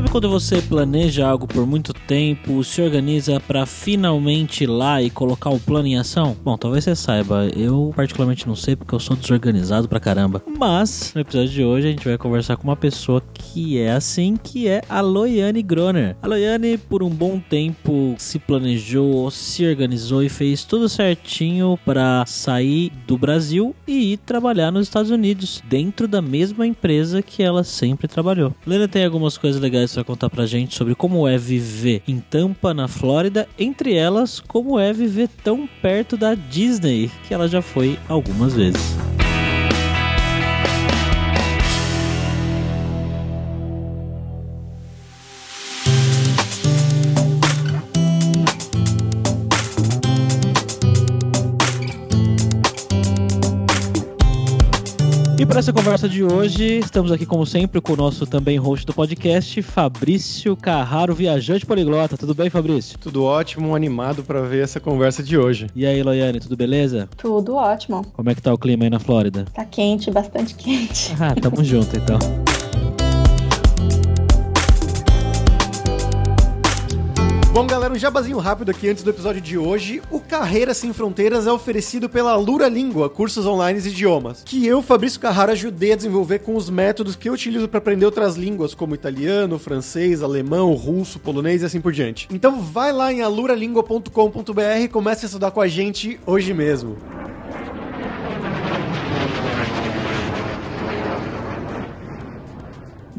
Sabe quando você planeja algo por muito tempo, se organiza para finalmente ir lá e colocar o plano em ação? Bom, talvez você saiba, eu particularmente não sei porque eu sou desorganizado pra caramba. Mas no episódio de hoje a gente vai conversar com uma pessoa que é assim, que é a Loiane Groner. A Loiane por um bom tempo se planejou, se organizou e fez tudo certinho para sair do Brasil e ir trabalhar nos Estados Unidos, dentro da mesma empresa que ela sempre trabalhou. Loiane tem algumas coisas legais vai contar pra gente sobre como é viver em Tampa, na Flórida, entre elas, como é viver tão perto da Disney, que ela já foi algumas vezes. Para essa conversa de hoje, estamos aqui como sempre com o nosso também host do podcast, Fabrício Carraro, viajante poliglota. Tudo bem, Fabrício? Tudo ótimo, animado para ver essa conversa de hoje. E aí, Loiane, tudo beleza? Tudo ótimo. Como é que tá o clima aí na Flórida? Tá quente, bastante quente. Ah, tamo junto então. Um jabazinho rápido aqui antes do episódio de hoje. O Carreira Sem Fronteiras é oferecido pela Lura Língua, cursos online de idiomas, que eu, Fabrício Carraro, ajudei a desenvolver com os métodos que eu utilizo para aprender outras línguas, como italiano, francês, alemão, russo, polonês e assim por diante. Então vai lá em aluralingua.com.br e comece a estudar com a gente hoje mesmo.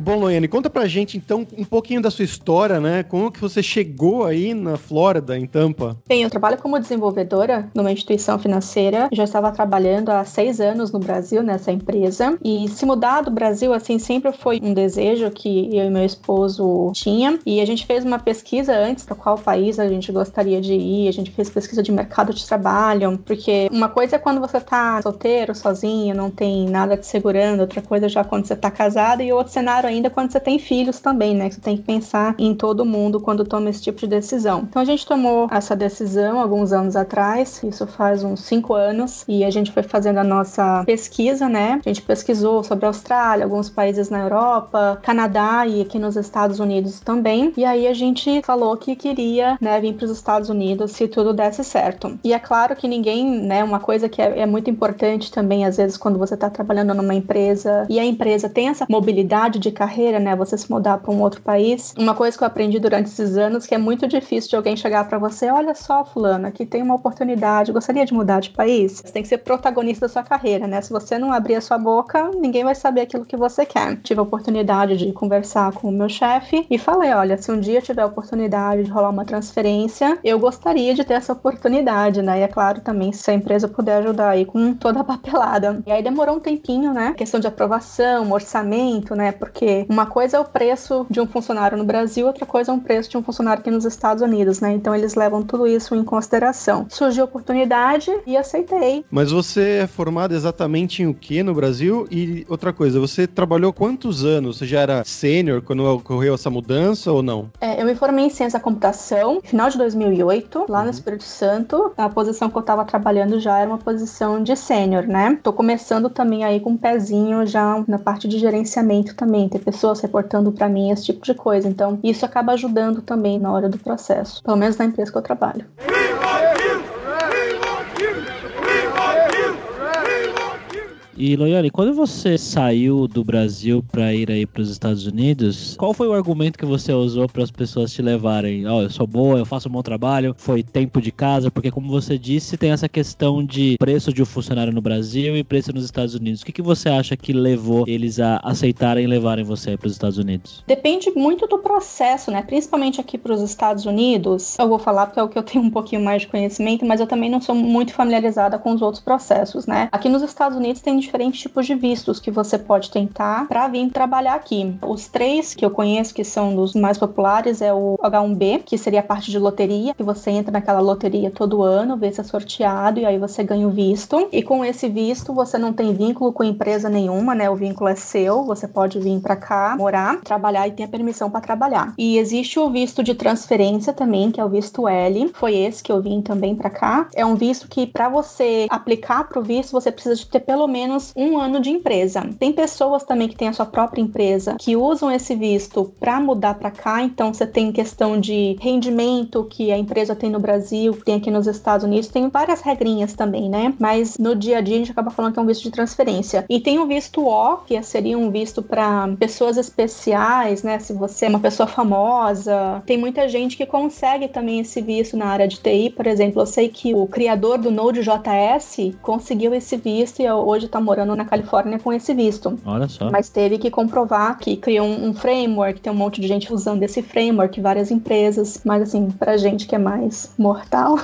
Bom, Loiane, conta pra gente então um pouquinho da sua história, né? Como que você chegou aí na Flórida, em Tampa? Bem, eu trabalho como desenvolvedora numa instituição financeira. Já estava trabalhando há seis anos no Brasil nessa empresa. E se mudar do Brasil, assim, sempre foi um desejo que eu e meu esposo tinha. E a gente fez uma pesquisa antes para qual país a gente gostaria de ir. A gente fez pesquisa de mercado de trabalho. Porque uma coisa é quando você tá solteiro, sozinho, não tem nada te segurando. Outra coisa é já quando você tá casado. E outro cenário ainda quando você tem filhos também, né? Você tem que pensar em todo mundo quando toma esse tipo de decisão. Então a gente tomou essa decisão alguns anos atrás, isso faz uns cinco anos, e a gente foi fazendo a nossa pesquisa, né? A gente pesquisou sobre a Austrália, alguns países na Europa, Canadá e aqui nos Estados Unidos também. E aí a gente falou que queria, né, vir para os Estados Unidos se tudo desse certo. E é claro que ninguém, né, uma coisa que é, é muito importante também, às vezes, quando você está trabalhando numa empresa e a empresa tem essa mobilidade de carreira, né? Você se mudar para um outro país. Uma coisa que eu aprendi durante esses anos que é muito difícil de alguém chegar para você, olha só, fulano, aqui tem uma oportunidade, gostaria de mudar de país. Você tem que ser protagonista da sua carreira, né? Se você não abrir a sua boca, ninguém vai saber aquilo que você quer. Tive a oportunidade de conversar com o meu chefe e falei, olha, se um dia tiver a oportunidade de rolar uma transferência, eu gostaria de ter essa oportunidade, né? E é claro também se a empresa puder ajudar aí com toda a papelada. E aí demorou um tempinho, né? Questão de aprovação, orçamento, né? Porque uma coisa é o preço de um funcionário no Brasil, outra coisa é um preço de um funcionário aqui nos Estados Unidos, né? Então eles levam tudo isso em consideração. Surgiu a oportunidade e aceitei. Mas você é formado exatamente em o que no Brasil? E outra coisa, você trabalhou quantos anos? Você já era sênior quando ocorreu essa mudança ou não? É, eu me formei em ciência da computação final de 2008, lá uhum. no Espírito Santo. A posição que eu estava trabalhando já era uma posição de sênior, né? Tô começando também aí com um pezinho já na parte de gerenciamento também, pessoas reportando para mim esse tipo de coisa. Então, isso acaba ajudando também na hora do processo, pelo menos na empresa que eu trabalho. E Loyane, quando você saiu do Brasil para ir aí para os Estados Unidos, qual foi o argumento que você usou para as pessoas te levarem? Ó, oh, eu sou boa, eu faço um bom trabalho, foi tempo de casa, porque como você disse, tem essa questão de preço de um funcionário no Brasil e preço nos Estados Unidos. O que, que você acha que levou eles a aceitarem levarem você para os Estados Unidos? Depende muito do processo, né? Principalmente aqui para os Estados Unidos. Eu vou falar porque é o que eu tenho um pouquinho mais de conhecimento, mas eu também não sou muito familiarizada com os outros processos, né? Aqui nos Estados Unidos tem diferentes tipos de vistos que você pode tentar para vir trabalhar aqui. Os três que eu conheço que são dos mais populares é o H1B, que seria a parte de loteria, que você entra naquela loteria todo ano, vê se é sorteado e aí você ganha o visto. E com esse visto você não tem vínculo com empresa nenhuma, né? O vínculo é seu, você pode vir para cá, morar, trabalhar e tem a permissão para trabalhar. E existe o visto de transferência também, que é o visto L. Foi esse que eu vim também para cá. É um visto que para você aplicar para o visto você precisa de ter pelo menos um ano de empresa. Tem pessoas também que têm a sua própria empresa que usam esse visto para mudar para cá. Então você tem questão de rendimento que a empresa tem no Brasil, tem aqui nos Estados Unidos, tem várias regrinhas também, né? Mas no dia a dia a gente acaba falando que é um visto de transferência. E tem o visto O, que seria um visto para pessoas especiais, né? Se você é uma pessoa famosa, tem muita gente que consegue também esse visto na área de TI, por exemplo. Eu sei que o criador do Node.js conseguiu esse visto e hoje está morando na Califórnia com esse visto. Olha só. Mas teve que comprovar que criou um, um framework, tem um monte de gente usando esse framework, várias empresas. Mas assim, pra gente que é mais mortal,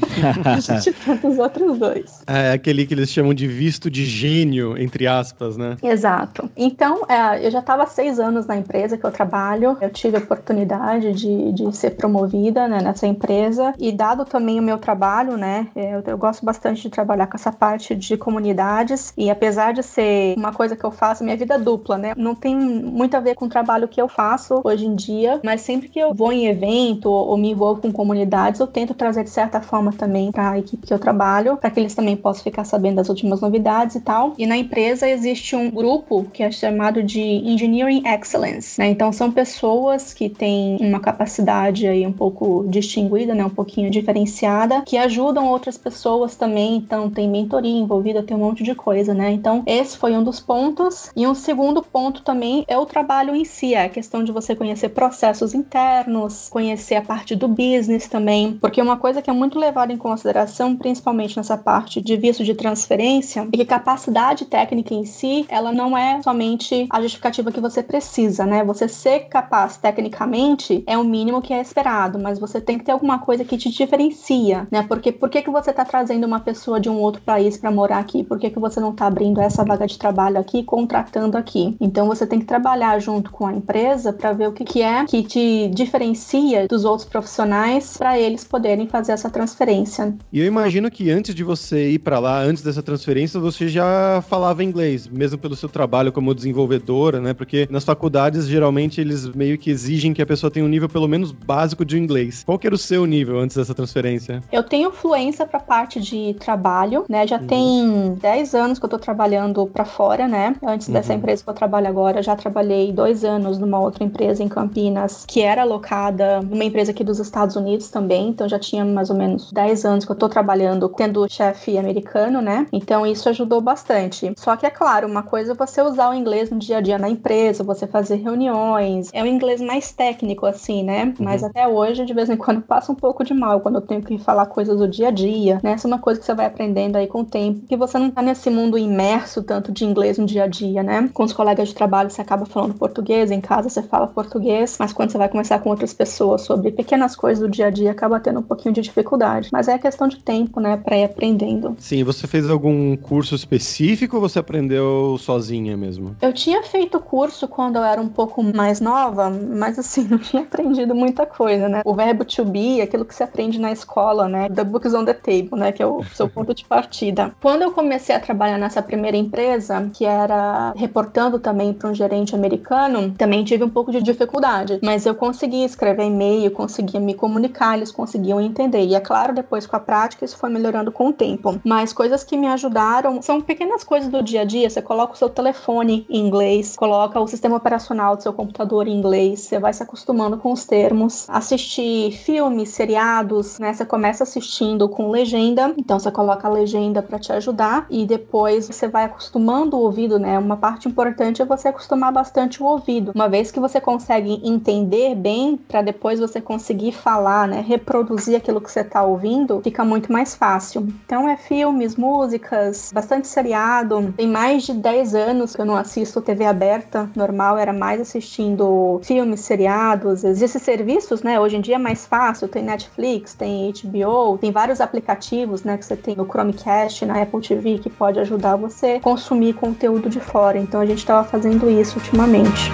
a gente tenta os outros dois. É aquele que eles chamam de visto de gênio, entre aspas, né? Exato. Então, é, eu já estava seis anos na empresa que eu trabalho. Eu tive a oportunidade de, de ser promovida né, nessa empresa. E dado também o meu trabalho, né? Eu, eu gosto bastante de trabalhar com essa parte de comunidades. E apesar de ser uma coisa que eu faço, minha vida é dupla, né? Não tem muito a ver com o trabalho que eu faço hoje em dia, mas sempre que eu vou em evento ou me envolvo com comunidades, eu tento trazer de certa forma também para a equipe que eu trabalho, para que eles também possam ficar sabendo das últimas novidades e tal. E na empresa existe um grupo que é chamado de Engineering Excellence, né? Então são pessoas que têm uma capacidade aí um pouco distinguida, né? Um pouquinho diferenciada, que ajudam outras pessoas também. Então tem mentoria envolvida, tem um monte de coisa, né? Então esse foi um dos pontos. E um segundo ponto também é o trabalho em si, é a questão de você conhecer processos internos, conhecer a parte do business também, porque uma coisa que é muito levada em consideração, principalmente nessa parte de visto de transferência, é que capacidade técnica em si, ela não é somente a justificativa que você precisa, né? Você ser capaz tecnicamente é o mínimo que é esperado, mas você tem que ter alguma coisa que te diferencia, né? Porque por que, que você está trazendo uma pessoa de um outro país para morar aqui? Por que, que você não está abrindo essa vaga de trabalho aqui, contratando aqui? Então você tem que trabalhar junto com a empresa para ver o que, que é que te diferencia dos outros profissionais para eles poderem fazer essa transferência. E eu imagino que antes de você ir para lá, antes dessa transferência, você já falava inglês, mesmo pelo seu trabalho como desenvolvedora, né? Porque nas faculdades, geralmente, eles meio que exigem que a pessoa tenha um nível pelo menos básico de inglês. Qual que era o seu nível antes dessa transferência? Eu tenho fluência para parte de trabalho, né? Já uhum. tem 10 anos que eu tô trabalhando para fora, né? Antes uhum. dessa empresa que eu trabalho agora, já trabalhei dois anos numa outra empresa em Campinas, que era alocada numa empresa aqui dos Estados Unidos também, então já tinha mais ou menos 10 anos que eu tô trabalhando tendo chefe americano, né? Então isso ajudou bastante. Só que é claro, uma coisa é você usar o inglês no dia a dia na empresa, você fazer reuniões, é um inglês mais técnico assim, né? Uhum. Mas até hoje, de vez em quando, passa um pouco de mal quando eu tenho que falar coisas do dia a dia, né? Essa é uma coisa que você vai aprendendo aí com o tempo, que você não tá nesse mundo imerso tanto de inglês no dia a dia, né? Com os colegas de trabalho você acaba falando português, em casa você fala português, mas quando você vai conversar com outras pessoas sobre pequenas coisas do dia a dia, acaba tendo um pouquinho de dificuldade. Mas é questão de tempo, né, para ir aprendendo. Sim, você fez algum curso específico ou você aprendeu sozinha mesmo? Eu tinha feito curso quando eu era um pouco mais nova, mas assim, não tinha aprendido muita coisa, né? O verbo to be, aquilo que você aprende na escola, né? The books on the table, né? Que é o seu ponto de partida. Quando eu comecei a trabalhar nessa primeira empresa, que era reportando também para um gerente americano, também tive um pouco de dificuldade, mas eu consegui escrever e-mail, conseguia me comunicar, eles conseguiam entender. E é claro, depois com a prática, isso foi melhorando com o tempo. Mas coisas que me ajudaram são pequenas coisas do dia a dia. Você coloca o seu telefone em inglês, coloca o sistema operacional do seu computador em inglês, você vai se acostumando com os termos. Assistir filmes, seriados, né? Você começa assistindo com legenda, então você coloca a legenda para te ajudar e depois você vai acostumando o ouvido, né? Uma parte importante é você acostumar bastante o ouvido. Uma vez que você consegue entender bem, para depois você conseguir falar, né? Reproduzir aquilo que você ouvindo ouvindo, fica muito mais fácil. Então é filmes, músicas, bastante seriado. Tem mais de 10 anos que eu não assisto TV aberta. Normal era mais assistindo filmes, seriados. Esses serviços, né? Hoje em dia é mais fácil. Tem Netflix, tem HBO, tem vários aplicativos, né? Que você tem no Chromecast, na Apple TV, que pode ajudar você consumir conteúdo de fora. Então a gente estava fazendo isso ultimamente.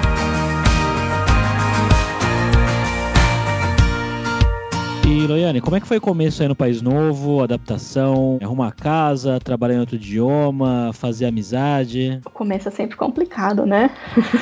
E, Loiane, como é que foi o começo aí no País Novo, adaptação, arrumar casa, trabalhar em outro idioma, fazer amizade? O começo é sempre complicado, né?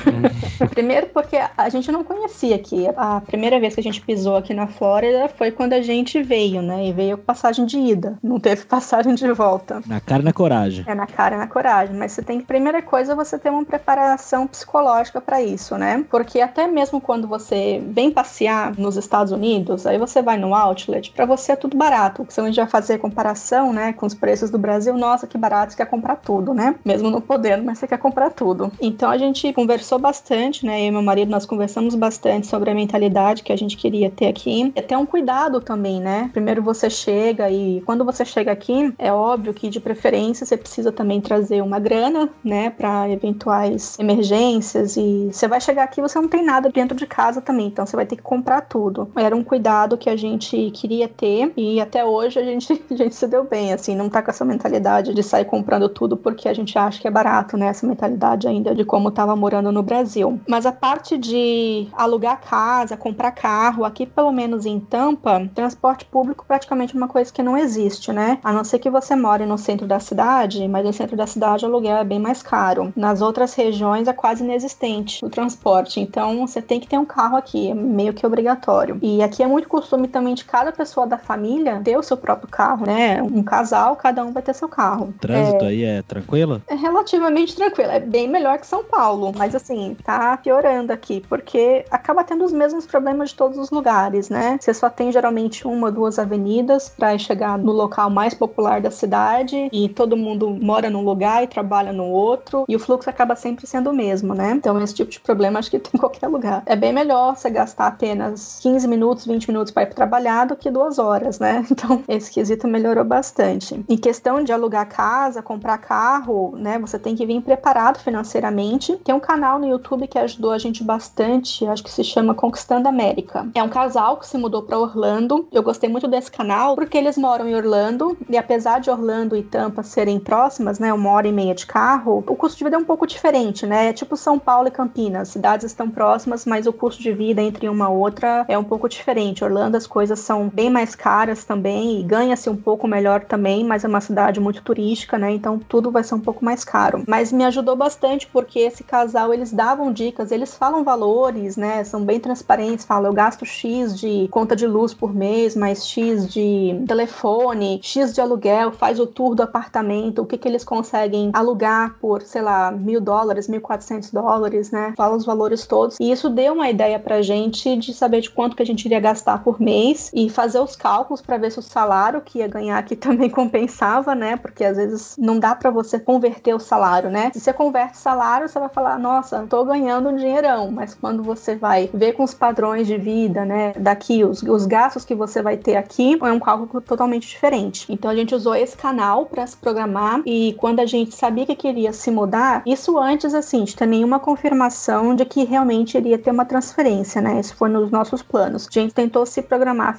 Primeiro porque a gente não conhecia aqui. A primeira vez que a gente pisou aqui na Flórida foi quando a gente veio, né? E veio com passagem de ida. Não teve passagem de volta. Na cara e na coragem. É na cara e na coragem. Mas você tem que, primeira coisa, você ter uma preparação psicológica para isso, né? Porque até mesmo quando você vem passear nos Estados Unidos, aí você vai no outlet, para você é tudo barato. Se a gente vai fazer comparação, né, com os preços do Brasil, nossa, que barato, você quer comprar tudo, né? Mesmo não podendo, mas você quer comprar tudo. Então a gente conversou bastante, né, eu e meu marido, nós conversamos bastante sobre a mentalidade que a gente queria ter aqui. E até um cuidado também, né? Primeiro você chega e quando você chega aqui, é óbvio que de preferência você precisa também trazer uma grana, né, para eventuais emergências e você vai chegar aqui você não tem nada dentro de casa também, então você vai ter que comprar tudo. Era um cuidado que a gente queria ter e até hoje a gente, a gente se deu bem, assim, não tá com essa mentalidade de sair comprando tudo porque a gente acha que é barato, né? Essa mentalidade ainda de como tava morando no Brasil. Mas a parte de alugar casa, comprar carro, aqui pelo menos em Tampa, transporte público praticamente é uma coisa que não existe, né? A não ser que você more no centro da cidade, mas no centro da cidade o aluguel é bem mais caro. Nas outras regiões é quase inexistente o transporte, então você tem que ter um carro aqui, é meio que obrigatório. E aqui é muito costume também de cada pessoa da família ter o seu próprio carro, né? Um casal, cada um vai ter seu carro. O trânsito é, aí é tranquilo? É relativamente tranquilo. É bem melhor que São Paulo, mas assim, tá piorando aqui, porque acaba tendo os mesmos problemas de todos os lugares, né? Você só tem geralmente uma ou duas avenidas para chegar no local mais popular da cidade e todo mundo mora num lugar e trabalha no outro e o fluxo acaba sempre sendo o mesmo, né? Então esse tipo de problema acho que tem em qualquer lugar. É bem melhor você gastar apenas 15 minutos, 20 minutos para ir pro trabalho trabalhar do que duas horas, né? Então, esse quesito melhorou bastante. Em questão de alugar casa, comprar carro, né? Você tem que vir preparado financeiramente. Tem um canal no YouTube que ajudou a gente bastante, acho que se chama Conquistando América. É um casal que se mudou para Orlando. Eu gostei muito desse canal porque eles moram em Orlando e apesar de Orlando e Tampa serem próximas, né? Uma hora e meia de carro, o custo de vida é um pouco diferente, né? É tipo São Paulo e Campinas. Cidades estão próximas, mas o custo de vida entre uma outra é um pouco diferente. Orlando, as coisas coisas são bem mais caras também e ganha-se um pouco melhor também, mas é uma cidade muito turística, né? Então tudo vai ser um pouco mais caro. Mas me ajudou bastante porque esse casal eles davam dicas, eles falam valores, né? São bem transparentes, falam eu gasto X de conta de luz por mês, mais X de telefone, X de aluguel, faz o tour do apartamento, o que que eles conseguem alugar por, sei lá, mil dólares, mil quatrocentos dólares, né? Fala os valores todos. E isso deu uma ideia pra gente de saber de quanto que a gente iria gastar por mês e fazer os cálculos para ver se o salário que ia ganhar aqui também compensava, né? Porque às vezes não dá para você converter o salário, né? Se você converte salário, você vai falar, nossa, tô ganhando um dinheirão, mas quando você vai ver com os padrões de vida, né, daqui, os, os gastos que você vai ter aqui, é um cálculo totalmente diferente. Então a gente usou esse canal para se programar e quando a gente sabia que queria se mudar, isso antes, assim, de ter nenhuma confirmação de que realmente iria ter uma transferência, né? Isso foi nos nossos planos. A gente tentou se programar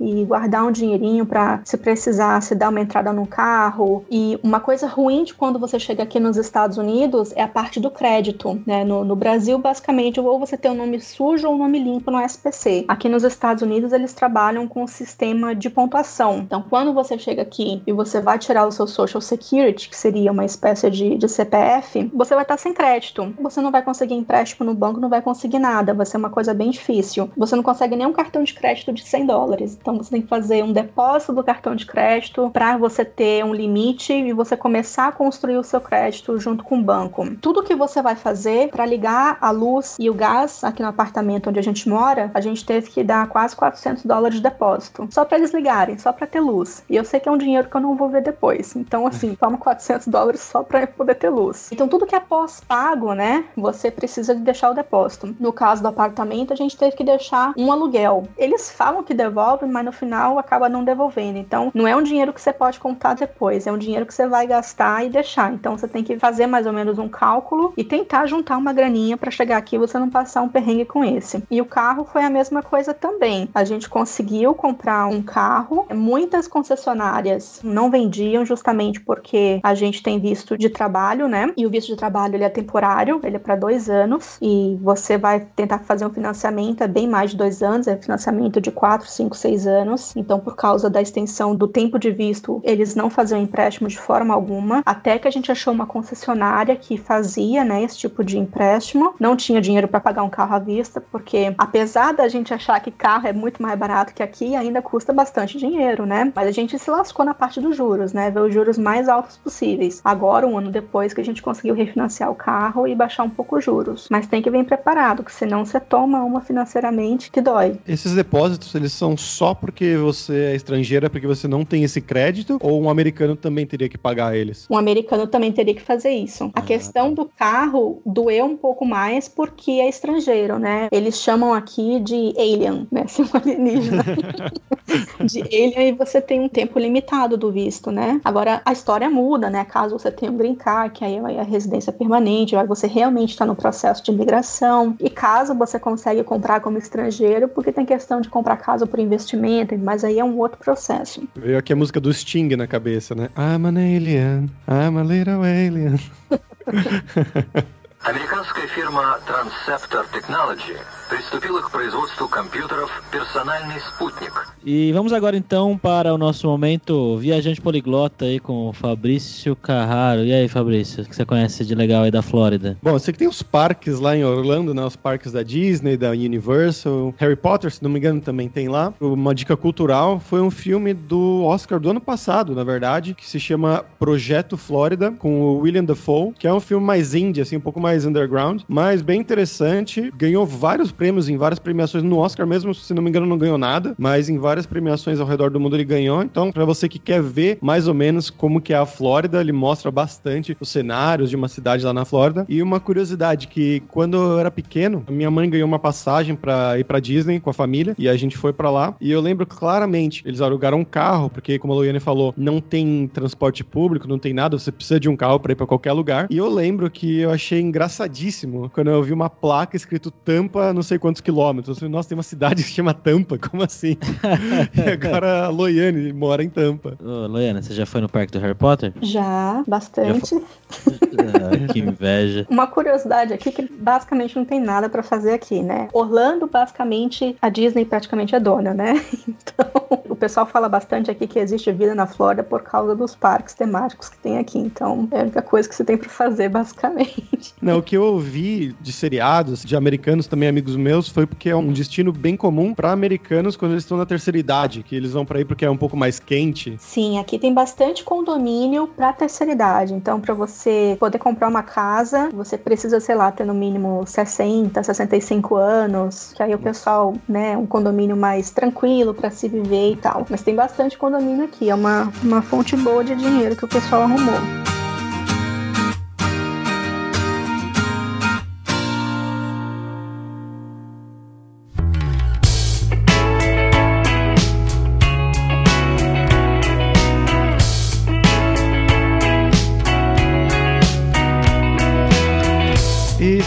e guardar um dinheirinho para se precisar se dar uma entrada no carro. E uma coisa ruim de quando você chega aqui nos Estados Unidos é a parte do crédito, né? No, no Brasil, basicamente, ou você tem um nome sujo ou um nome limpo no SPC. Aqui nos Estados Unidos, eles trabalham com um sistema de pontuação. Então, quando você chega aqui e você vai tirar o seu Social Security, que seria uma espécie de, de CPF, você vai estar sem crédito. Você não vai conseguir empréstimo no banco, não vai conseguir nada. Vai ser uma coisa bem difícil. Você não consegue nem um cartão de crédito crédito de 100 dólares. Então você tem que fazer um depósito do cartão de crédito para você ter um limite e você começar a construir o seu crédito junto com o banco. Tudo que você vai fazer para ligar a luz e o gás aqui no apartamento onde a gente mora, a gente teve que dar quase 400 dólares de depósito, só para eles ligarem, só para ter luz. E eu sei que é um dinheiro que eu não vou ver depois. Então assim, toma 400 dólares só para poder ter luz. Então tudo que é pós-pago, né, você precisa de deixar o depósito. No caso do apartamento, a gente teve que deixar um aluguel. Eles falam que devolve, mas no final acaba não devolvendo. Então, não é um dinheiro que você pode contar depois, é um dinheiro que você vai gastar e deixar. Então, você tem que fazer mais ou menos um cálculo e tentar juntar uma graninha para chegar aqui e você não passar um perrengue com esse. E o carro foi a mesma coisa também. A gente conseguiu comprar um carro, muitas concessionárias não vendiam justamente porque a gente tem visto de trabalho, né? E o visto de trabalho ele é temporário, ele é para dois anos e você vai tentar fazer um financiamento é bem mais de dois anos, é financiamento de quatro, cinco, seis anos. Então, por causa da extensão do tempo de visto, eles não faziam empréstimo de forma alguma, até que a gente achou uma concessionária que fazia, né, esse tipo de empréstimo. Não tinha dinheiro para pagar um carro à vista, porque apesar da gente achar que carro é muito mais barato que aqui, ainda custa bastante dinheiro, né? Mas a gente se lascou na parte dos juros, né? Ver os juros mais altos possíveis. Agora, um ano depois que a gente conseguiu refinanciar o carro e baixar um pouco os juros. Mas tem que vir preparado, que senão você toma uma financeiramente que dói. Esses depósitos, eles são só porque você é estrangeira, porque você não tem esse crédito? Ou um americano também teria que pagar eles? Um americano também teria que fazer isso. A ah, questão tá. do carro doeu um pouco mais porque é estrangeiro, né? Eles chamam aqui de alien, né? Se um alienígena. de alien e você tem um tempo limitado do visto, né? Agora, a história muda, né? Caso você tenha um green card, que aí é a residência permanente, aí você realmente está no processo de imigração. E caso você consegue comprar como estrangeiro, porque tem questão de comprar casa por investimento, mas aí é um outro processo. Veio aqui a música do Sting na cabeça, né? I'm an alien, I'm a little alien. Американская фирма Transceptor Technology приступила к производству компьютеров «Персональный спутник». E vamos agora então para o nosso momento viajante poliglota aí com o Fabrício Carraro. E aí, Fabrício, o que você conhece de legal aí da Flórida? Bom, eu sei que tem os parques lá em Orlando, né? Os parques da Disney, da Universal. Harry Potter, se não me engano, também tem lá. Uma dica cultural foi um filme do Oscar do ano passado, na verdade, que se chama Projeto Flórida, com o William Dafoe, que é um filme mais indie, assim, um pouco mais underground, mas bem interessante. Ganhou vários prêmios em várias premiações no Oscar mesmo, se não me engano, não ganhou nada, mas em várias premiações ao redor do mundo ele ganhou. Então, para você que quer ver mais ou menos como que é a Flórida, ele mostra bastante os cenários de uma cidade lá na Flórida. E uma curiosidade que quando eu era pequeno, minha mãe ganhou uma passagem para ir para Disney com a família e a gente foi para lá. E eu lembro claramente, eles alugaram um carro, porque como a Loiane falou, não tem transporte público, não tem nada, você precisa de um carro para ir para qualquer lugar. E eu lembro que eu achei engraçadíssimo quando eu vi uma placa escrito Tampa no sei quantos quilômetros. falei, Nossa, tem uma cidade que se chama Tampa, como assim? e agora a Loiane mora em Tampa. Ô, Loiane, você já foi no parque do Harry Potter? Já, bastante. Já ah, que inveja. Uma curiosidade aqui que basicamente não tem nada para fazer aqui, né? Orlando, basicamente, a Disney praticamente é dona, né? Então, o pessoal fala bastante aqui que existe vida na Flórida por causa dos parques temáticos que tem aqui. Então, é a única coisa que você tem para fazer, basicamente. Não, o que eu ouvi de seriados, de americanos também, amigos meus foi porque é um destino bem comum para americanos quando eles estão na terceira idade, que eles vão para aí porque é um pouco mais quente. Sim, aqui tem bastante condomínio para terceira idade. Então, para você poder comprar uma casa, você precisa, sei lá, ter no mínimo 60, 65 anos, que aí o pessoal, né, um condomínio mais tranquilo para se viver e tal. Mas tem bastante condomínio aqui, é uma, uma fonte boa de dinheiro que o pessoal arrumou.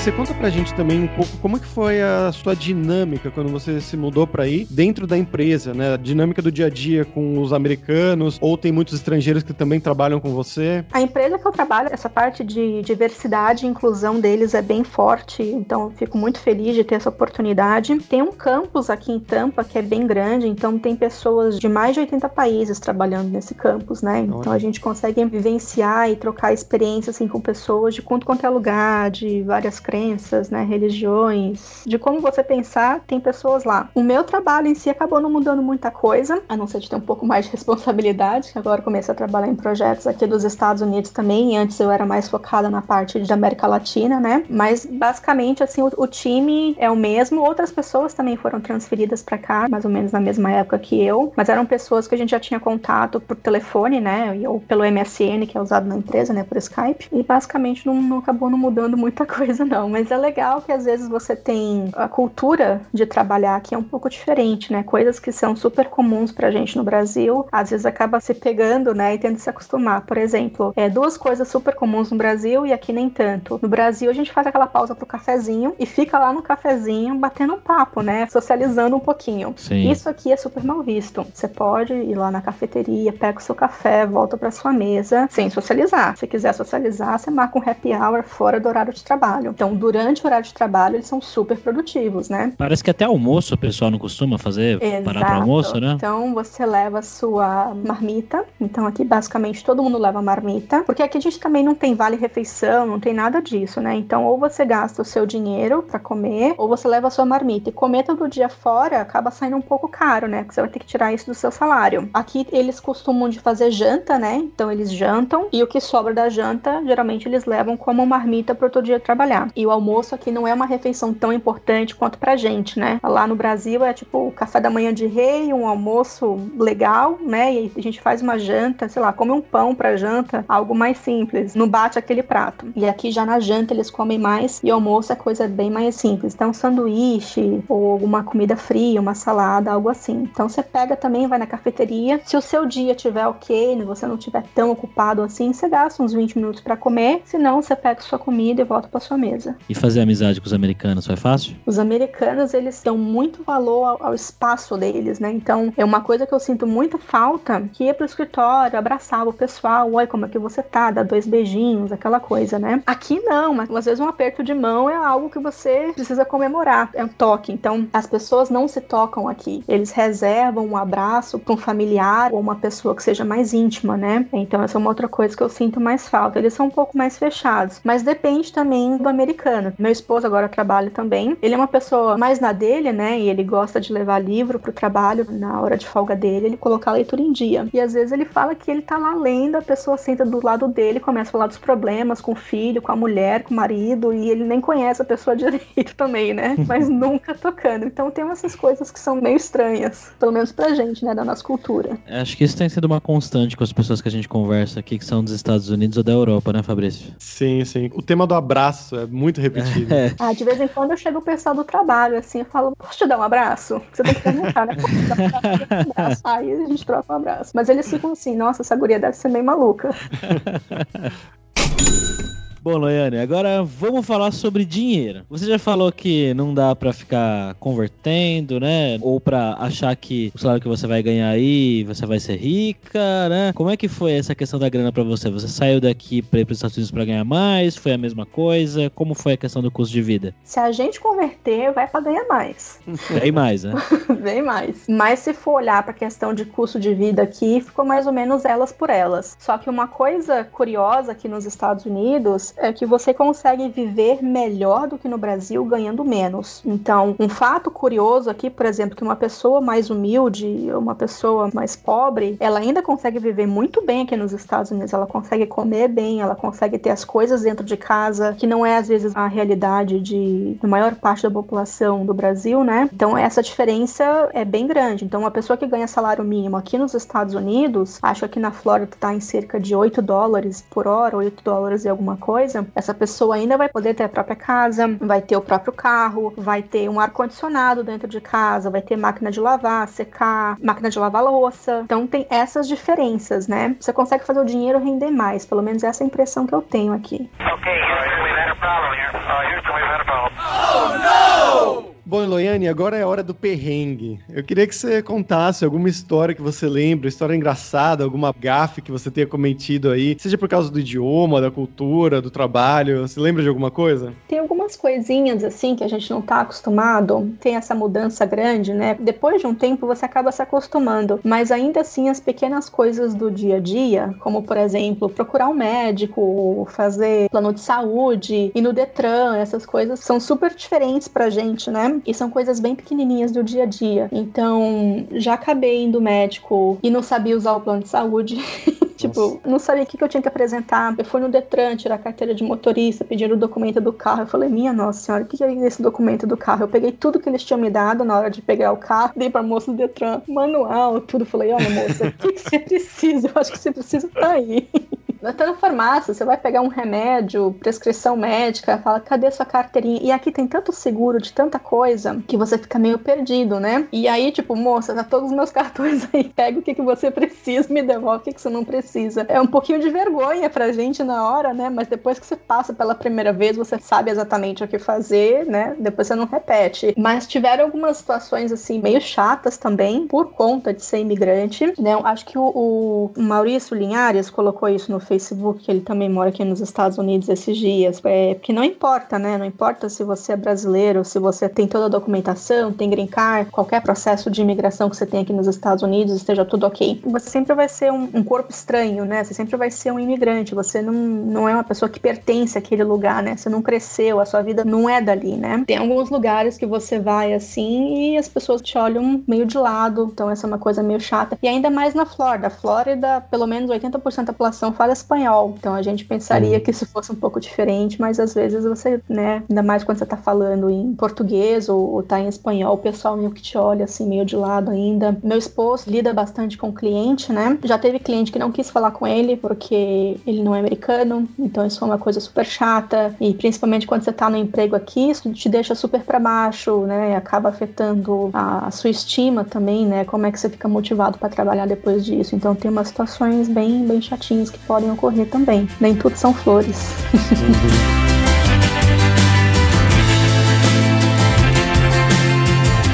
Você conta pra gente também um pouco como é que foi a sua dinâmica quando você se mudou para aí dentro da empresa, né? A dinâmica do dia a dia com os americanos ou tem muitos estrangeiros que também trabalham com você? A empresa que eu trabalho, essa parte de diversidade e inclusão deles é bem forte, então eu fico muito feliz de ter essa oportunidade. Tem um campus aqui em Tampa que é bem grande, então tem pessoas de mais de 80 países trabalhando nesse campus, né? Então a gente consegue vivenciar e trocar experiências assim com pessoas de quanto quanto é lugar, de várias crenças, né, religiões, de como você pensar, tem pessoas lá. O meu trabalho em si acabou não mudando muita coisa, a não ser de ter um pouco mais de responsabilidade, que agora comecei a trabalhar em projetos aqui dos Estados Unidos também, antes eu era mais focada na parte de América Latina, né? Mas basicamente assim, o, o time é o mesmo, outras pessoas também foram transferidas para cá, mais ou menos na mesma época que eu, mas eram pessoas que a gente já tinha contato por telefone, né, ou pelo MSN, que é usado na empresa, né, por Skype, e basicamente não, não acabou não mudando muita coisa não. Então, mas é legal que às vezes você tem a cultura de trabalhar aqui é um pouco diferente, né? Coisas que são super comuns pra gente no Brasil, às vezes acaba se pegando, né, e tendo que se acostumar. Por exemplo, é duas coisas super comuns no Brasil e aqui nem tanto. No Brasil a gente faz aquela pausa pro cafezinho e fica lá no cafezinho batendo um papo, né? Socializando um pouquinho. Sim. Isso aqui é super mal visto. Você pode ir lá na cafeteria, pega o seu café, volta pra sua mesa, sem socializar. Se quiser socializar, você marca um happy hour fora do horário de trabalho. Então, durante o horário de trabalho, eles são super produtivos, né? Parece que até almoço o pessoal não costuma fazer, parar para Exato. almoço, né? Então você leva a sua marmita. Então aqui basicamente todo mundo leva marmita, porque aqui a gente também não tem vale refeição, não tem nada disso, né? Então ou você gasta o seu dinheiro para comer, ou você leva a sua marmita. E comer todo dia fora acaba saindo um pouco caro, né? Porque você vai ter que tirar isso do seu salário. Aqui eles costumam de fazer janta, né? Então eles jantam e o que sobra da janta, geralmente eles levam como marmita para outro dia trabalhar. E o almoço aqui não é uma refeição tão importante quanto pra gente, né? Lá no Brasil é tipo o café da manhã de rei, um almoço legal, né? E a gente faz uma janta, sei lá, come um pão pra janta, algo mais simples. Não bate aquele prato. E aqui já na janta eles comem mais e almoço é coisa bem mais simples. Então, sanduíche ou alguma comida fria, uma salada, algo assim. Então, você pega também, vai na cafeteria. Se o seu dia tiver ok, você não tiver tão ocupado assim, você gasta uns 20 minutos pra comer. Se não, você pega sua comida e volta pra sua mesa. E fazer amizade com os americanos foi fácil? Os americanos, eles dão muito valor ao, ao espaço deles, né? Então, é uma coisa que eu sinto muita falta, que ia pro escritório, abraçava o pessoal, oi, como é que você tá? Dá dois beijinhos, aquela coisa, né? Aqui não, mas às vezes um aperto de mão é algo que você precisa comemorar, é um toque. Então, as pessoas não se tocam aqui. Eles reservam um abraço para um familiar ou uma pessoa que seja mais íntima, né? Então, essa é uma outra coisa que eu sinto mais falta. Eles são um pouco mais fechados, mas depende também do americano. Meu esposo agora trabalha também. Ele é uma pessoa mais na dele, né? E ele gosta de levar livro pro trabalho na hora de folga dele, ele colocar a leitura em dia. E às vezes ele fala que ele tá lá lendo, a pessoa senta do lado dele, começa a falar dos problemas com o filho, com a mulher, com o marido, e ele nem conhece a pessoa direito também, né? Mas nunca tocando. Então tem essas coisas que são meio estranhas, pelo menos pra gente, né? Da nossa cultura. Acho que isso tem sido uma constante com as pessoas que a gente conversa aqui, que são dos Estados Unidos ou da Europa, né, Fabrício? Sim, sim. O tema do abraço é muito repetido. É. Ah, de vez em quando eu chego o pessoal do trabalho, assim, eu falo, posso te dar um abraço? Você tem que perguntar, né? Posso te dar um abraço? Aí a gente troca um abraço. Mas eles ficam assim, nossa, essa guria deve ser meio maluca. Bom, Loiane, agora vamos falar sobre dinheiro. Você já falou que não dá pra ficar convertendo, né? Ou pra achar que o salário que você vai ganhar aí, você vai ser rica, né? Como é que foi essa questão da grana pra você? Você saiu daqui pra ir pros Estados Unidos pra ganhar mais? Foi a mesma coisa? Como foi a questão do custo de vida? Se a gente converter, vai pra ganhar mais. Bem mais, né? Bem mais. Mas se for olhar pra questão de custo de vida aqui, ficou mais ou menos elas por elas. Só que uma coisa curiosa aqui nos Estados Unidos é que você consegue viver melhor do que no Brasil ganhando menos. Então, um fato curioso aqui, por exemplo, que uma pessoa mais humilde, uma pessoa mais pobre, ela ainda consegue viver muito bem aqui nos Estados Unidos. Ela consegue comer bem, ela consegue ter as coisas dentro de casa, que não é às vezes a realidade de da maior parte da população do Brasil, né? Então, essa diferença é bem grande. Então, uma pessoa que ganha salário mínimo aqui nos Estados Unidos, acho que na Flórida está em cerca de 8 dólares por hora, 8 dólares e alguma coisa, essa pessoa ainda vai poder ter a própria casa, vai ter o próprio carro, vai ter um ar-condicionado dentro de casa, vai ter máquina de lavar, secar, máquina de lavar louça. Então tem essas diferenças, né? Você consegue fazer o dinheiro render mais, pelo menos essa é a impressão que eu tenho aqui. Okay, Houston, we've had a problem here. Uh, Houston, we've had a problem. Bom, Loiane, agora é hora do perrengue. Eu queria que você contasse alguma história que você lembra, história engraçada, alguma gafe que você tenha cometido aí, seja por causa do idioma, da cultura, do trabalho. Você lembra de alguma coisa? Tem algumas coisinhas assim que a gente não tá acostumado, tem essa mudança grande, né? Depois de um tempo você acaba se acostumando, mas ainda assim as pequenas coisas do dia a dia, como por exemplo, procurar um médico, fazer plano de saúde, ir no Detran, essas coisas são super diferentes pra gente, né? E são coisas bem pequenininhas do dia a dia. Então, já acabei indo médico e não sabia usar o plano de saúde. Tipo, não sabia o que, que eu tinha que apresentar. Eu fui no Detran tirar a carteira de motorista, pediram o documento do carro. Eu falei, minha nossa senhora, o que, que é esse documento do carro? Eu peguei tudo que eles tinham me dado na hora de pegar o carro, dei pra moça do Detran, manual, tudo. Falei, olha, moça, o que, que você precisa? Eu acho que você precisa estar aí. Até na farmácia, você vai pegar um remédio, prescrição médica, fala, cadê sua carteirinha? E aqui tem tanto seguro de tanta coisa que você fica meio perdido, né? E aí, tipo, moça, tá todos os meus cartões aí, pega o que, que você precisa, me devolve o que, que você não precisa. É um pouquinho de vergonha pra gente na hora, né? Mas depois que você passa pela primeira vez, você sabe exatamente o que fazer, né? Depois você não repete. Mas tiveram algumas situações, assim, meio chatas também, por conta de ser imigrante, né? Acho que o, o Maurício Linhares colocou isso no Facebook, que ele também mora aqui nos Estados Unidos esses dias. É, porque não importa, né? Não importa se você é brasileiro, se você tem toda a documentação, tem green card, qualquer processo de imigração que você tem aqui nos Estados Unidos, esteja tudo ok. Você sempre vai ser um, um corpo estranho, né? Você sempre vai ser um imigrante. Você não, não é uma pessoa que pertence àquele lugar, né? Você não cresceu, a sua vida não é dali, né? Tem alguns lugares que você vai assim e as pessoas te olham meio de lado, então essa é uma coisa meio chata. E ainda mais na Flórida. Flórida, pelo menos 80% da população fala espanhol. Então a gente pensaria que isso fosse um pouco diferente, mas às vezes você, né, ainda mais quando você tá falando em português ou, ou tá em espanhol, o pessoal meio que te olha assim, meio de lado ainda. Meu esposo lida bastante com cliente, né? Já teve cliente que não quis falar com ele porque ele não é americano, então isso foi uma coisa super chata. E principalmente quando você tá no emprego aqui, isso te deixa super para baixo, né? Acaba afetando a, a sua estima também, né? Como é que você fica motivado para trabalhar depois disso. Então tem umas situações bem, bem chatinhas que podem ocorrer também. Nem tudo são flores.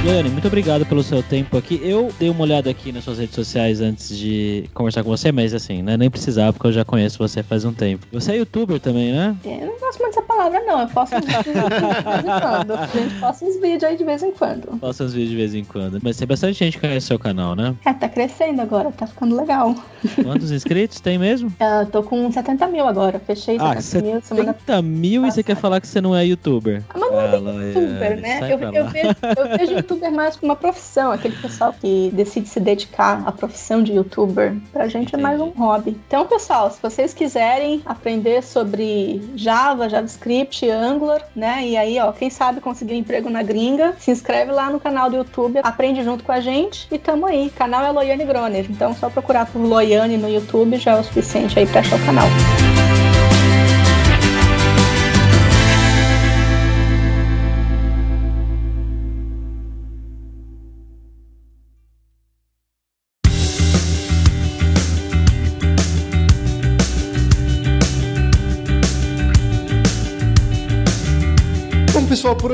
Leone, muito obrigado pelo seu tempo aqui. Eu dei uma olhada aqui nas suas redes sociais antes de conversar com você, mas assim, né, nem precisava, porque eu já conheço você faz um tempo. Você é youtuber também, né? Eu não gosto muito dessa palavra, não. Eu posto uns vídeos de vez em quando. A gente posta uns vídeos aí de vez em quando. Posta uns vídeos de vez em quando. Mas tem bastante gente que conhece seu canal, né? É, tá crescendo agora, tá ficando legal. Quantos inscritos tem mesmo? Eu tô com 70 mil agora, fechei 70 Ah, mil semana 70 mil e você quer falar que você não é youtuber? Ah, Mas não é Fala, youtuber, Yane, né? Eu, eu vejo, eu vejo youtuber mais como uma profissão, aquele pessoal que decide se dedicar à profissão de youtuber. Pra gente é mais um hobby. Então, pessoal, se vocês quiserem aprender sobre Java, JavaScript, Angular, né? E aí, ó, quem sabe conseguir um emprego na gringa, se inscreve lá no canal do YouTube, aprende junto com a gente e tamo aí. O canal é Loiane Groner, então só procurar por Loiane no YouTube já é o suficiente aí pra achar o canal.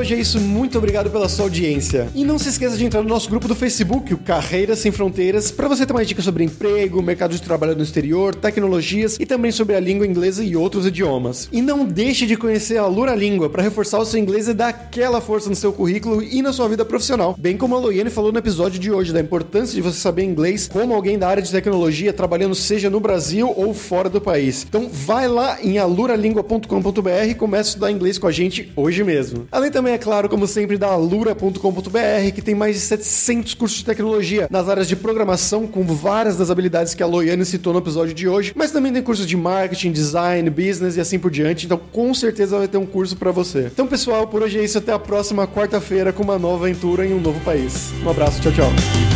Hoje é isso. Muito obrigado pela sua audiência. E não se esqueça de entrar no nosso grupo do Facebook, o Carreiras Sem Fronteiras, para você ter mais dicas sobre emprego, mercado de trabalho no exterior, tecnologias e também sobre a língua inglesa e outros idiomas. E não deixe de conhecer a Lura Língua para reforçar o seu inglês e dar aquela força no seu currículo e na sua vida profissional. Bem como a Loiane falou no episódio de hoje, da importância de você saber inglês como alguém da área de tecnologia, trabalhando seja no Brasil ou fora do país. Então vai lá em aluralingua.com.br e comece a estudar inglês com a gente hoje mesmo. Além também, é claro, como sempre, da alura.com.br, que tem mais de 700 cursos de tecnologia nas áreas de programação, com várias das habilidades que a Loiane citou no episódio de hoje, mas também tem cursos de marketing, design, business e assim por diante, então com certeza vai ter um curso para você. Então, pessoal, por hoje é isso, até a próxima quarta-feira com uma nova aventura em um novo país. Um abraço, tchau, tchau.